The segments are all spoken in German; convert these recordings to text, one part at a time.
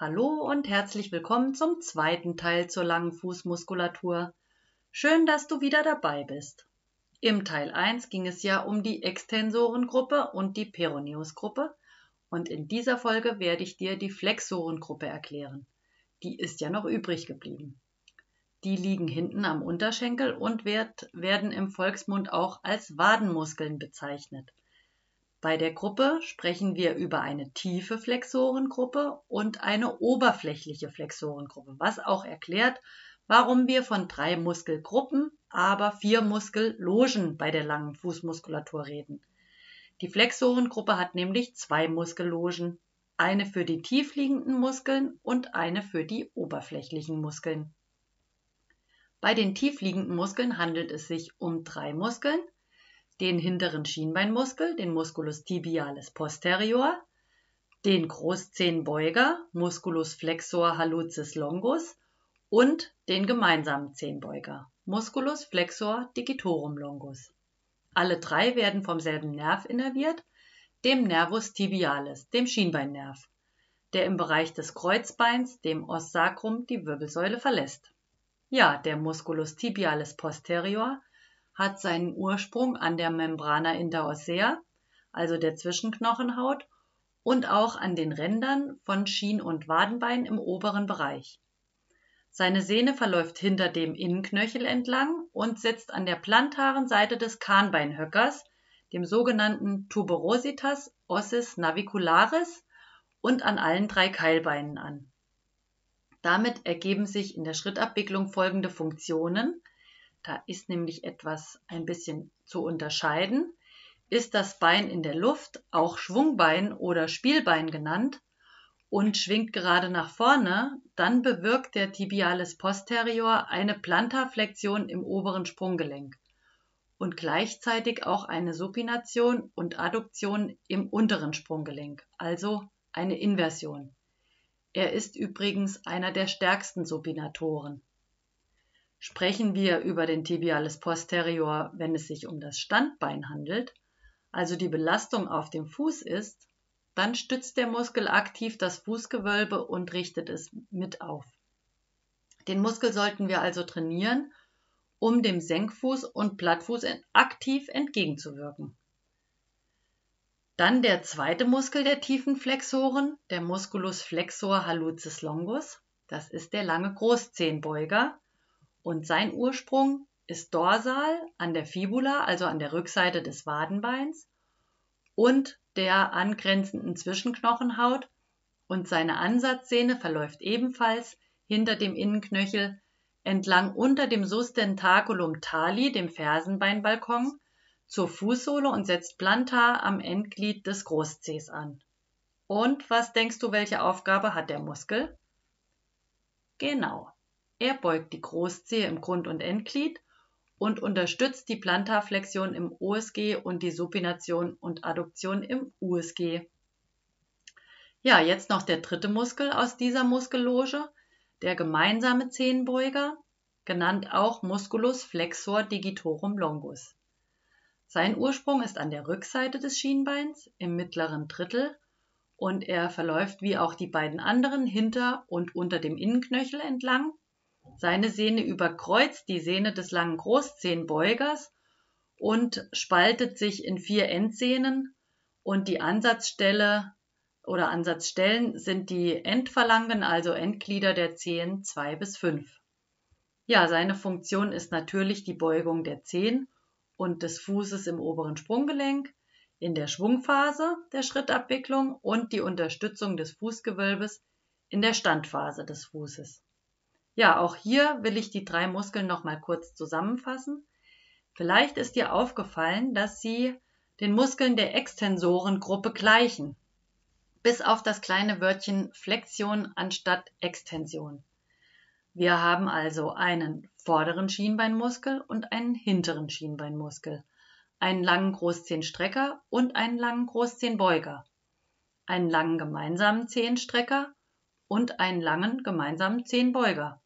Hallo und herzlich willkommen zum zweiten Teil zur langen Fußmuskulatur. Schön, dass du wieder dabei bist. Im Teil 1 ging es ja um die Extensorengruppe und die Peroneusgruppe und in dieser Folge werde ich dir die Flexorengruppe erklären. Die ist ja noch übrig geblieben. Die liegen hinten am Unterschenkel und werd, werden im Volksmund auch als Wadenmuskeln bezeichnet. Bei der Gruppe sprechen wir über eine tiefe Flexorengruppe und eine oberflächliche Flexorengruppe, was auch erklärt, warum wir von drei Muskelgruppen, aber vier Muskellogen bei der langen Fußmuskulatur reden. Die Flexorengruppe hat nämlich zwei Muskellogen, eine für die tiefliegenden Muskeln und eine für die oberflächlichen Muskeln. Bei den tiefliegenden Muskeln handelt es sich um drei Muskeln, den hinteren Schienbeinmuskel, den Musculus tibialis posterior, den Großzehenbeuger, Musculus flexor hallucis longus und den gemeinsamen Zehenbeuger, Musculus flexor digitorum longus. Alle drei werden vom selben Nerv innerviert, dem Nervus tibialis, dem Schienbeinnerv, der im Bereich des Kreuzbeins, dem Os sacrum, die Wirbelsäule verlässt. Ja, der Musculus tibialis posterior hat seinen Ursprung an der Membrana interossea, also der Zwischenknochenhaut, und auch an den Rändern von Schien- und Wadenbein im oberen Bereich. Seine Sehne verläuft hinter dem Innenknöchel entlang und setzt an der plantaren Seite des Kahnbeinhöckers, dem sogenannten Tuberositas ossis navicularis, und an allen drei Keilbeinen an. Damit ergeben sich in der Schrittabwicklung folgende Funktionen, da ist nämlich etwas ein bisschen zu unterscheiden. Ist das Bein in der Luft, auch Schwungbein oder Spielbein genannt, und schwingt gerade nach vorne, dann bewirkt der Tibialis posterior eine Plantarflexion im oberen Sprunggelenk und gleichzeitig auch eine Supination und Adduktion im unteren Sprunggelenk, also eine Inversion. Er ist übrigens einer der stärksten Supinatoren. Sprechen wir über den Tibialis posterior, wenn es sich um das Standbein handelt, also die Belastung auf dem Fuß ist, dann stützt der Muskel aktiv das Fußgewölbe und richtet es mit auf. Den Muskel sollten wir also trainieren, um dem Senkfuß und Plattfuß aktiv entgegenzuwirken. Dann der zweite Muskel der tiefen Flexoren, der Musculus flexor hallucis longus. Das ist der lange Großzehenbeuger, und sein Ursprung ist dorsal an der Fibula, also an der Rückseite des Wadenbeins und der angrenzenden Zwischenknochenhaut und seine Ansatzsehne verläuft ebenfalls hinter dem Innenknöchel entlang unter dem Sustentaculum tali, dem Fersenbeinbalkon, zur Fußsohle und setzt plantar am Endglied des Großzehs an. Und was denkst du, welche Aufgabe hat der Muskel? Genau, er beugt die Großzehe im Grund- und Endglied und unterstützt die Plantarflexion im OSG und die Supination und Adduktion im USG. Ja, jetzt noch der dritte Muskel aus dieser Muskelloge, der gemeinsame Zehenbeuger, genannt auch Musculus flexor digitorum longus. Sein Ursprung ist an der Rückseite des Schienbeins im mittleren Drittel und er verläuft wie auch die beiden anderen hinter und unter dem Innenknöchel entlang seine Sehne überkreuzt die Sehne des langen Großzehenbeugers und spaltet sich in vier Endsehnen und die Ansatzstelle oder Ansatzstellen sind die Endphalangen, also Endglieder der Zehen 2 bis 5. Ja, seine Funktion ist natürlich die Beugung der Zehen und des Fußes im oberen Sprunggelenk in der Schwungphase der Schrittabwicklung und die Unterstützung des Fußgewölbes in der Standphase des Fußes. Ja, auch hier will ich die drei Muskeln noch mal kurz zusammenfassen. Vielleicht ist dir aufgefallen, dass sie den Muskeln der Extensorengruppe gleichen, bis auf das kleine Wörtchen Flexion anstatt Extension. Wir haben also einen vorderen Schienbeinmuskel und einen hinteren Schienbeinmuskel, einen langen Großzehenstrecker und einen langen Großzehenbeuger, einen langen gemeinsamen Zehenstrecker und einen langen gemeinsamen Zehenbeuger.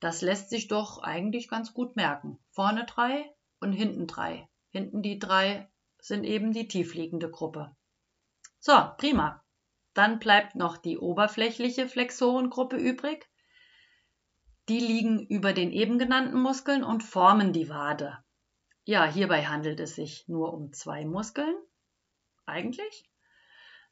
Das lässt sich doch eigentlich ganz gut merken. Vorne drei und hinten drei. Hinten die drei sind eben die tiefliegende Gruppe. So, prima. Dann bleibt noch die oberflächliche Flexorengruppe übrig. Die liegen über den eben genannten Muskeln und formen die Wade. Ja, hierbei handelt es sich nur um zwei Muskeln, eigentlich.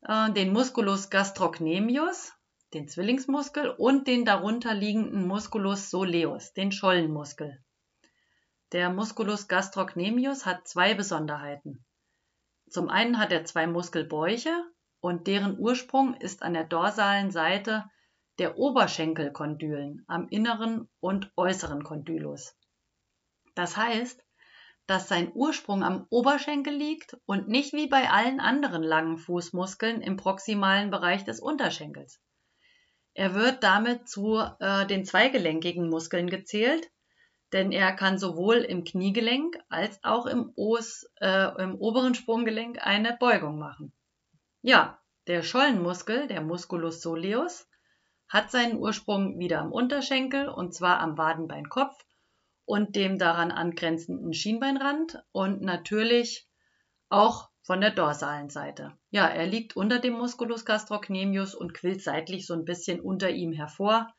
Äh, den Musculus gastrocnemius, den Zwillingsmuskel, und den darunter liegenden Musculus soleus, den Schollenmuskel. Der Musculus gastrocnemius hat zwei Besonderheiten. Zum einen hat er zwei Muskelbäuche und deren Ursprung ist an der dorsalen Seite der Oberschenkelkondylen am inneren und äußeren Kondylus. Das heißt, dass sein Ursprung am Oberschenkel liegt und nicht wie bei allen anderen langen Fußmuskeln im proximalen Bereich des Unterschenkels. Er wird damit zu äh, den zweigelenkigen Muskeln gezählt, denn er kann sowohl im Kniegelenk als auch im, Os, äh, im oberen Sprunggelenk eine Beugung machen. Ja, der Schollenmuskel, der Musculus soleus, hat seinen Ursprung wieder am Unterschenkel und zwar am Wadenbeinkopf und dem daran angrenzenden Schienbeinrand und natürlich auch von der dorsalen Seite. Ja, er liegt unter dem Musculus gastrocnemius und quillt seitlich so ein bisschen unter ihm hervor.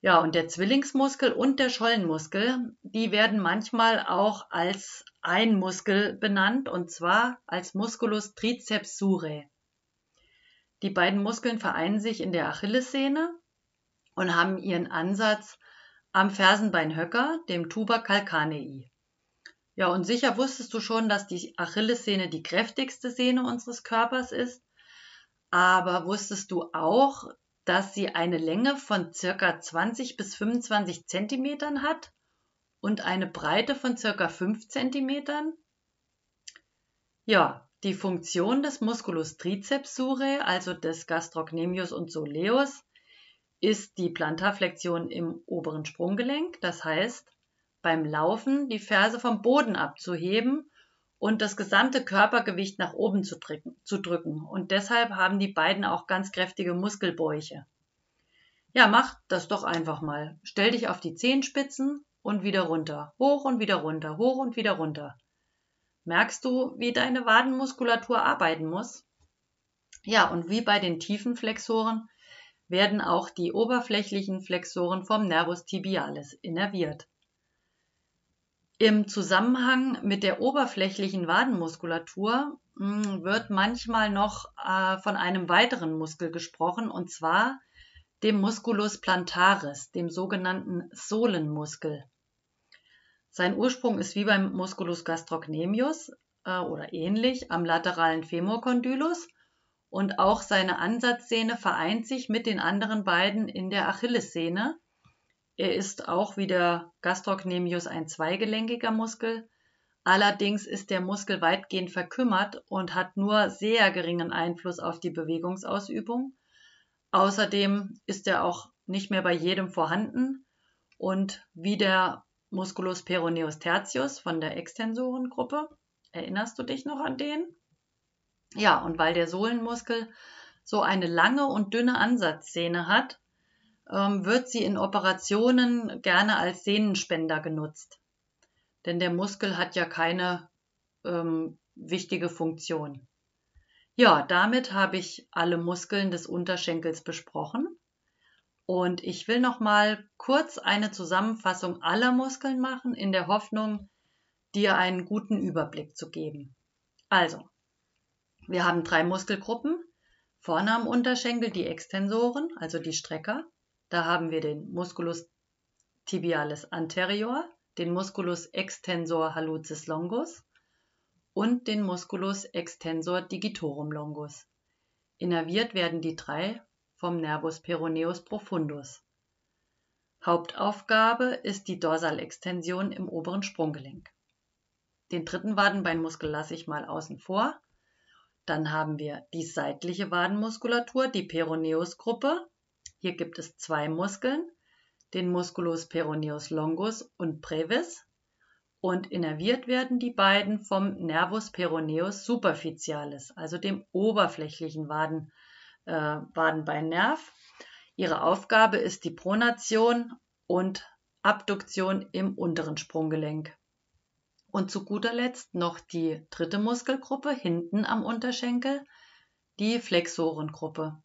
Ja, und der Zwillingsmuskel und der Schollenmuskel, die werden manchmal auch als ein Muskel benannt und zwar als Musculus triceps surae. Die beiden Muskeln vereinen sich in der Achillessehne und haben ihren Ansatz am Fersenbeinhöcker, dem Tuber calcanei. Ja, und sicher wusstest du schon, dass die Achillessehne die kräftigste Sehne unseres Körpers ist. Aber wusstest du auch, dass sie eine Länge von circa 20 bis 25 Zentimetern hat und eine Breite von circa 5 Zentimetern? Ja, die Funktion des Musculus triceps surae, also des Gastrocnemius und soleus, ist die Plantarflexion im oberen Sprunggelenk, das heißt, beim Laufen die Ferse vom Boden abzuheben und das gesamte Körpergewicht nach oben zu drücken, zu drücken. Und deshalb haben die beiden auch ganz kräftige Muskelbäuche. Ja, mach das doch einfach mal. Stell dich auf die Zehenspitzen und wieder runter, hoch und wieder runter, hoch und wieder runter. Merkst du, wie deine Wadenmuskulatur arbeiten muss? Ja, und wie bei den tiefen Flexoren werden auch die oberflächlichen Flexoren vom Nervus tibialis innerviert. Im Zusammenhang mit der oberflächlichen Wadenmuskulatur hm, wird manchmal noch äh, von einem weiteren Muskel gesprochen, und zwar dem Musculus plantaris, dem sogenannten Sohlenmuskel. Sein Ursprung ist wie beim Musculus gastrocnemius äh, oder ähnlich am lateralen Femorkondylus und auch seine Ansatzsehne vereint sich mit den anderen beiden in der Achillessehne. Er ist auch wie der Gastrocnemius ein zweigelenkiger Muskel. Allerdings ist der Muskel weitgehend verkümmert und hat nur sehr geringen Einfluss auf die Bewegungsausübung. Außerdem ist er auch nicht mehr bei jedem vorhanden und wie der Musculus peroneus tertius von der Extensorengruppe, erinnerst du dich noch an den? Ja, und weil der Sohlenmuskel so eine lange und dünne Ansatzsehne hat, wird sie in Operationen gerne als Sehnenspender genutzt. Denn der Muskel hat ja keine ähm, wichtige Funktion. Ja, damit habe ich alle Muskeln des Unterschenkels besprochen. Und ich will noch mal kurz eine Zusammenfassung aller Muskeln machen, in der Hoffnung, dir einen guten Überblick zu geben. Also, wir haben drei Muskelgruppen. Vorne am Unterschenkel die Extensoren, also die Strecker. Da haben wir den Musculus tibialis anterior, den Musculus extensor hallucis longus und den Musculus extensor digitorum longus. Innerviert werden die drei vom Nervus peroneus profundus. Hauptaufgabe ist die Dorsalextension im oberen Sprunggelenk. Den dritten Wadenbeinmuskel lasse ich mal außen vor. Dann haben wir die seitliche Wadenmuskulatur, die Peroneusgruppe. Hier gibt es zwei Muskeln, den Musculus peroneus longus und brevis. Und innerviert werden die beiden vom Nervus peroneus superficialis, also dem oberflächlichen Waden, äh, Wadenbeinnerv. Ihre Aufgabe ist die Pronation und Abduktion im unteren Sprunggelenk. Und zu guter Letzt noch die dritte Muskelgruppe hinten am Unterschenkel, die Flexorengruppe.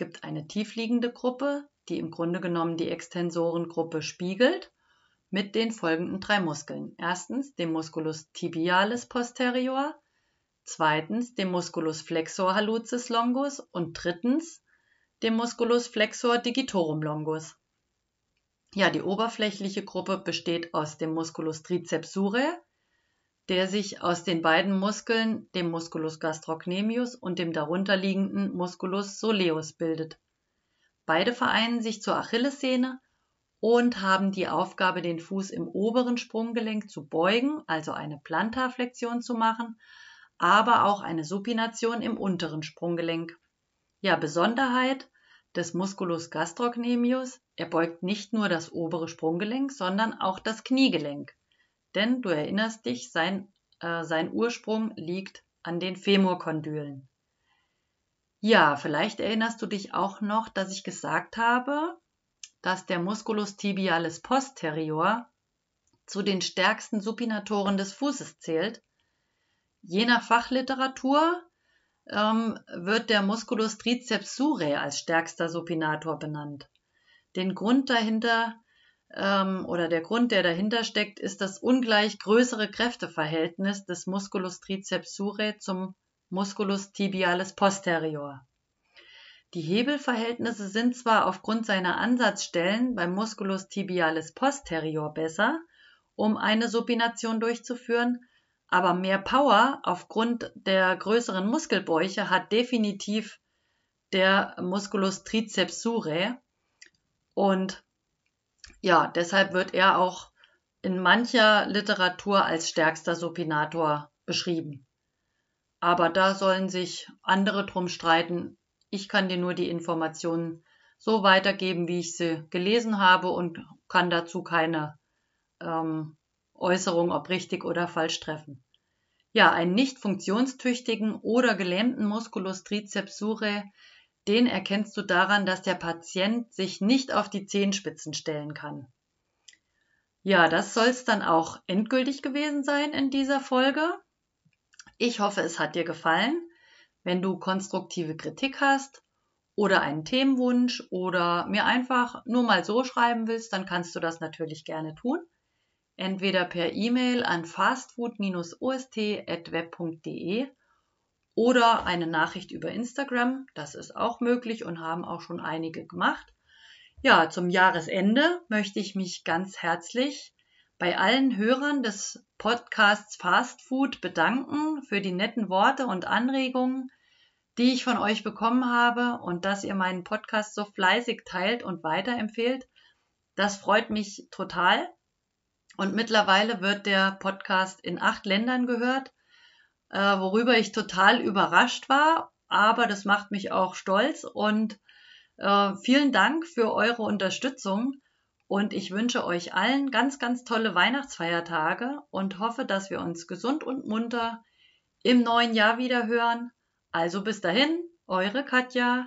Es gibt eine tiefliegende Gruppe, die im Grunde genommen die Extensorengruppe spiegelt, mit den folgenden drei Muskeln. Erstens dem Musculus tibialis posterior, zweitens dem Musculus flexor hallucis longus und drittens dem Musculus flexor digitorum longus. Ja, die oberflächliche Gruppe besteht aus dem Musculus triceps surae, der sich aus den beiden Muskeln, dem Musculus gastrocnemius und dem darunterliegenden Musculus soleus bildet. Beide vereinen sich zur Achillessehne und haben die Aufgabe, den Fuß im oberen Sprunggelenk zu beugen, also eine Plantarflexion zu machen, aber auch eine Supination im unteren Sprunggelenk. Ja, Besonderheit des Musculus gastrocnemius, er beugt nicht nur das obere Sprunggelenk, sondern auch das Kniegelenk. Denn du erinnerst dich, sein, äh, sein Ursprung liegt an den Femurkondylen. Ja, vielleicht erinnerst du dich auch noch, dass ich gesagt habe, dass der Musculus tibialis posterior zu den stärksten Supinatoren des Fußes zählt. Je nach Fachliteratur ähm, wird der Musculus triceps surae als stärkster Supinator benannt. Den Grund dahinter ähm, oder der Grund, der dahinter steckt, ist das ungleich größere Kräfteverhältnis des Musculus triceps surae zum Musculus tibialis posterior. Die Hebelverhältnisse sind zwar aufgrund seiner Ansatzstellen beim Musculus tibialis posterior besser, um eine Supination durchzuführen, aber mehr Power aufgrund der größeren Muskelbäuche hat definitiv der Musculus triceps surae und ja, deshalb wird er auch in mancher Literatur als stärkster Supinator beschrieben. Aber da sollen sich andere drum streiten. Ich kann dir nur die Informationen so weitergeben, wie ich sie gelesen habe und kann dazu keine ähm, Äußerung, ob richtig oder falsch treffen. Ja, einen nicht funktionstüchtigen oder gelähmten Musculus triceps surae den erkennst du daran, dass der Patient sich nicht auf die Zehenspitzen stellen kann. Ja, das soll es dann auch endgültig gewesen sein in dieser Folge. Ich hoffe, es hat dir gefallen. Wenn du konstruktive Kritik hast oder einen Themenwunsch oder mir einfach nur mal so schreiben willst, dann kannst du das natürlich gerne tun. Entweder per E-Mail an fastfood-ost.web.de oder eine Nachricht über Instagram. Das ist auch möglich und haben auch schon einige gemacht. Ja, zum Jahresende möchte ich mich ganz herzlich bei allen Hörern des Podcasts Fast Food bedanken für die netten Worte und Anregungen, die ich von euch bekommen habe und dass ihr meinen Podcast so fleißig teilt und weiterempfehlt. Das freut mich total. Und mittlerweile wird der Podcast in acht Ländern gehört äh, worüber ich total überrascht war, aber das macht mich auch stolz und äh, vielen Dank für eure Unterstützung und ich wünsche euch allen ganz, ganz tolle Weihnachtsfeiertage und hoffe, dass wir uns gesund und munter im neuen Jahr wieder hören. Also bis dahin, eure Katja.